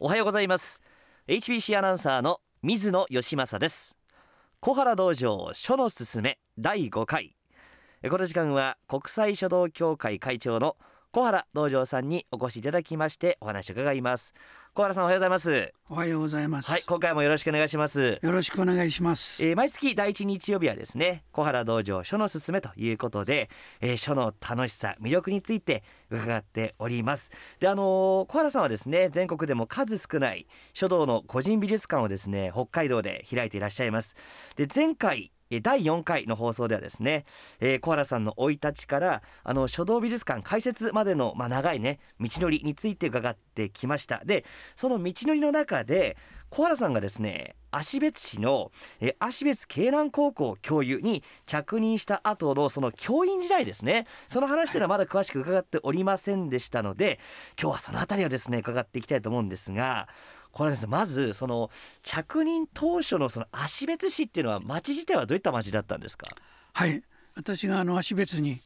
おはようございます。HBC アナウンサーの水野義政です。小原道場書のすすめ第5回。この時間は国際書道協会会長の小原道場さんにお越しいただきましてお話を伺います。小原さんおはようございます。おはようございます。はい今回もよろしくお願いします。よろしくお願いします。えー毎月第一日曜日はですね小原道場書のすすめということで、えー書の楽しさ魅力について伺っております。であのー小原さんはですね全国でも数少ない書道の個人美術館をですね北海道で開いていらっしゃいます。で前回えー第4回の放送ではですね、えー小原さんの生い立ちからあの書道美術館開設までの、まあ、長いね道のりについて伺ってきました。でその道のりの中で小原さんがですね芦別市のえー芦別京南高校教諭に着任した後のその教員時代ですね。その話というのはまだ詳しく伺っておりませんでしたので今日はそのあたりをですね伺っていきたいと思うんですが小原先生まずその着任当初のその芦別市っていうのは町自体はどういった町だったんですか？はい、私があの芦別に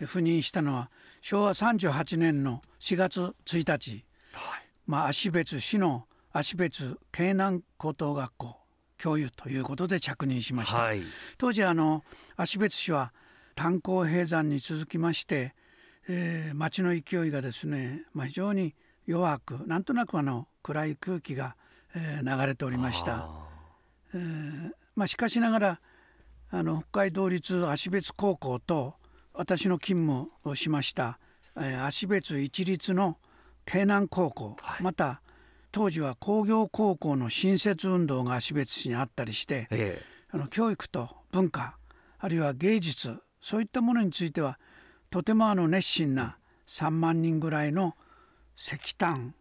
赴任したのは昭和38年の4月1日、まあ芦別市の芦別京南高等学校教諭ということで着任しました。はい。当時あの芦別市は炭鉱閉山に続きまして、えー、町の勢いがですね、まあ、非常に弱くなんとなくあの暗い空気が、えー流れておりました。えーまあ、しかしながらあの北海道立芦別高校と私の勤務をしました、えー芦別一律の京南高校、はい。また当時は工業高校の新設運動が芦別市にあったりしてえあの教育と文化あるいは芸術そういったものについてはとてもあの熱心な3万人ぐらいの石炭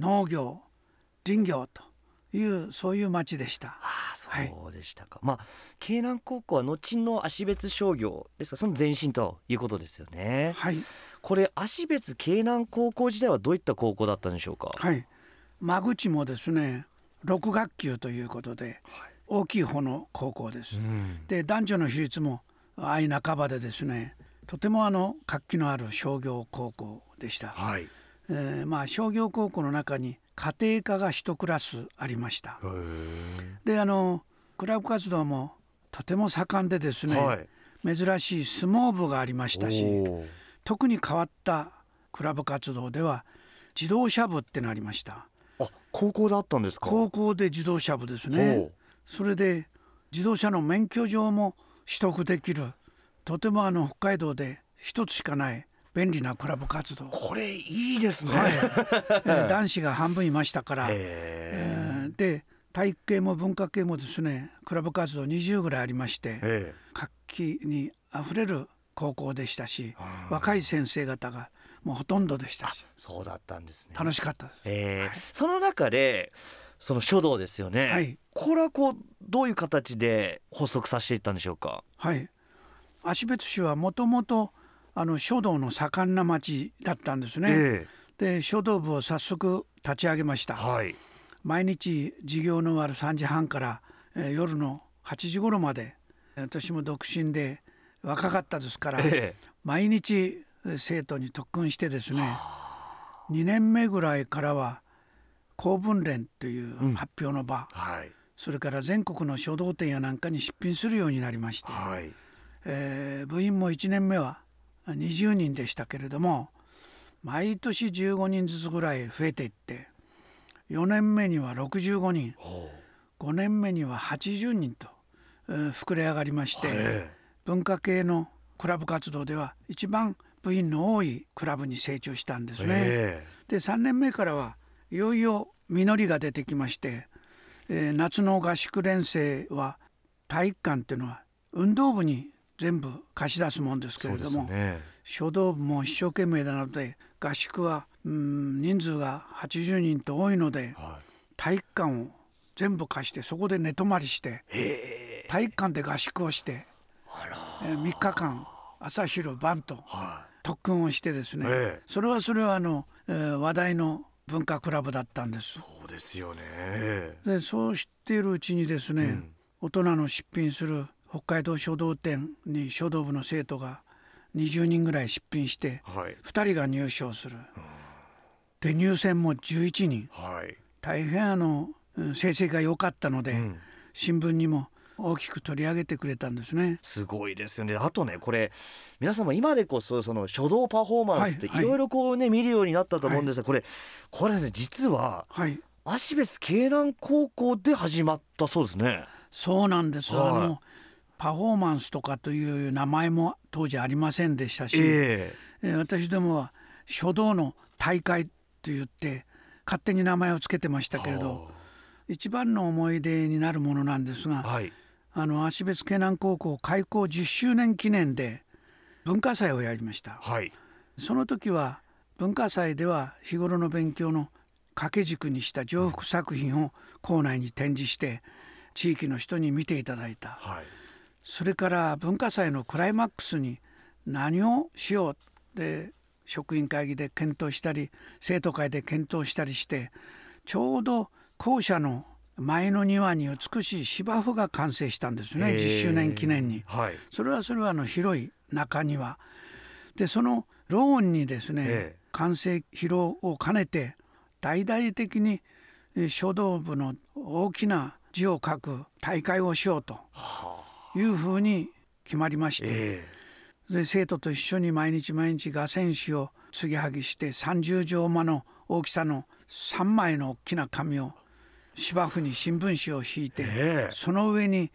農業林業というそういう町でした。ああそうでしたか、まあ京南高校は後の芦別商業ですか。その前身ということですよね。はい、これ芦別京南高校時代はどういった高校だったんでしょうか。はい、間口もですね6学級ということで大きい方の高校です。うん。で男女の比率も相半ばでですねとてもあの活気のある商業高校でした。はいえーまあ商業高校の中に家庭科が一クラスありました。であのクラブ活動もとても盛んでですね、はい。珍しい相撲部がありましたし特に変わったクラブ活動では自動車部ってのありました。あ高校だったんですか？高校で自動車部ですおねう。それで自動車の免許状も取得できるとてもあの北海道で一つしかない便利なクラブ活動、これいいですね、はい。えー男子が半分いましたから、へえーで体育系も文化系もですねクラブ活動20ぐらいありましてええ活気にあふれる高校でしたし若い先生方がもうほとんどでしたし。そうだったんですね。楽しかったです。ええその中でその書道ですよね、はい。これはこうどういう形で発足させていったんでしょうか？はい、芦別市はもともとあの書道の盛んな町だったんですね。えで書道部を早速立ち上げました。はい。毎日授業の終わる3時半から、えー夜の8時頃まで私も独身で若かったですから、ええ。毎日えー生徒に特訓してですね2年目ぐらいからは公文連という発表の場、はい。それから全国の書道展やなんかに出品するようになりまして、はい。えー部員も1年目は20人でしたけれども毎年15人ずつぐらい増えていって4年目には65人ほ5年目には80人と、えー膨れ上がりまして、文化系のクラブ活動では一番部員の多いクラブに成長したんですえね。えで3年目からはいよいよ実りが出てきまして、えー夏の合宿練生は体育館っていうのは運動部に全部貸し出すもんですけれども、すね。書道部も一生懸命なので合宿はうん人数が80人と多いのでは体育館を全部貸してそこで寝泊まりして体育館で合宿をして、えー3日間朝昼晩とは特訓をしてですね、ええ。それはそれはあの、えー話題の文化クラブだったんです。そうですよね。でそうしているうちにですね、大人の出品する北海道書道展に書道部の生徒が20人ぐらい出品してはい。2人が入賞する、で入選も11人。はい。大変あの成績が良かったので、うん、新聞にも大きく取り上げてくれたんですね。すごいですよね。あとねこれ皆さんも今でこそその書道パフォーマンスっていろいろこうね、はい、見るようになったと思うんですが、はい、これこれですね実は、はい、芦別慶南高校で始まったそうですね。そうなんです、はい、あのパフォーマンスとかという名前も当時ありませんでしたし、えー、私どもは書道の大会と言って勝手に名前を付けてましたけれど一番の思い出になるものなんですが、はい、あの芦別慶南高校開校10周年記念で文化祭をやりました、はい、その時は文化祭では日頃の勉強の掛け軸にした上腹作品を校内に展示して地域の人に見ていただいた、はい、それから文化祭のクライマックスに何をしようって職員会議で検討したり生徒会で検討したりしてちょうど校舎の前の庭に美しい芝生が完成したんですね。10周年記念に、はい、それはそれはあの広い中庭。でそのローンにですね、完成披露を兼ねて大々的に書道部の大きな字を書く大会をしようというふうに決まりまして、で生徒と一緒に毎日毎日画線紙を継ぎはぎして30畳間の大きさの3枚の大きな紙を芝生に新聞紙を敷いて、えー、その上に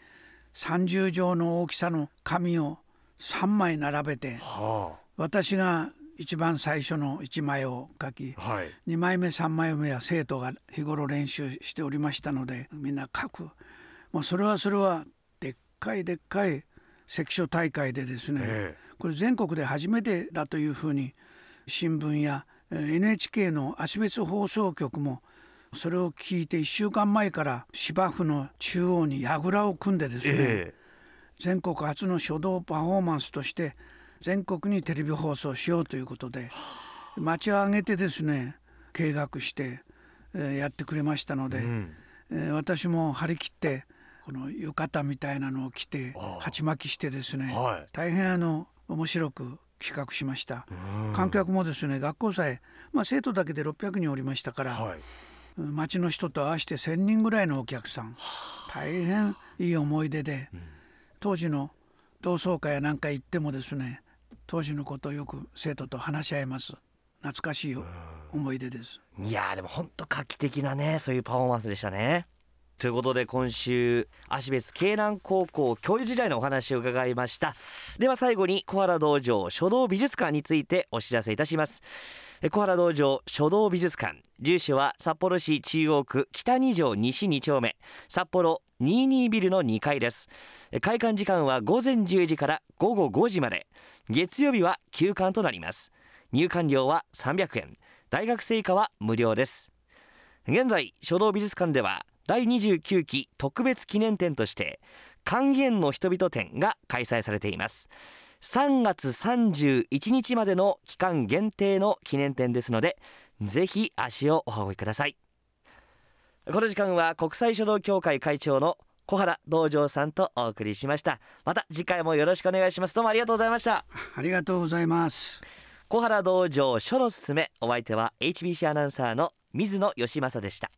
30畳の大きさの紙を3枚並べて、はあ、私が一番最初の1枚を書き、はい、2枚目3枚目は生徒が日頃練習しておりましたのでみんな書く。もうそれはそれはかいでっかい関所大会でですね、えー、これ全国で初めてだというふうに新聞や NHK の芦別放送局もそれを聞いて1週間前から芝生の中央に櫓を組んでですね、えー、全国初の書道パフォーマンスとして全国にテレビ放送しようということで町を挙げてですね計画して、えー、やってくれましたので、うん、えー、私も張り切ってこの浴衣みたいなのを着て鉢巻きしてですね、はい、大変あの面白く企画しました。観客もですね学校祭、まあ、生徒だけで600人おりましたから、はい、町の人と合わせて1,000人ぐらいのお客さん。大変いい思い出で、うん、当時の同窓会やなんか行ってもですね当時のことをよく生徒と話し合います。懐かしい思い出です。いやでも本当画期的なねそういうパフォーマンスでしたねということで今週芦別慶南高校教諭時代のお話を伺いました。では最後に小原道場書道美術館についてお知らせいたします。小原道場書道美術館。住所は札幌市中央区北二条西2丁目。札幌22ビルの2階です。開館時間は午前10時から午後5時まで。月曜日は休館となります。入館料は300円。大学生以下は無料です。現在書道美術館では第29期特別記念展として還元の人々展が開催されています。3月31日までの期間限定の記念展ですのでぜひ足をお運びください。この時間は国際書道協会会長の小原道場さんとお送りしました。また次回もよろしくお願いします。どうもありがとうございました。ありがとうございます。小原道場書のすすめお相手は HBC アナウンサーの水野義政でした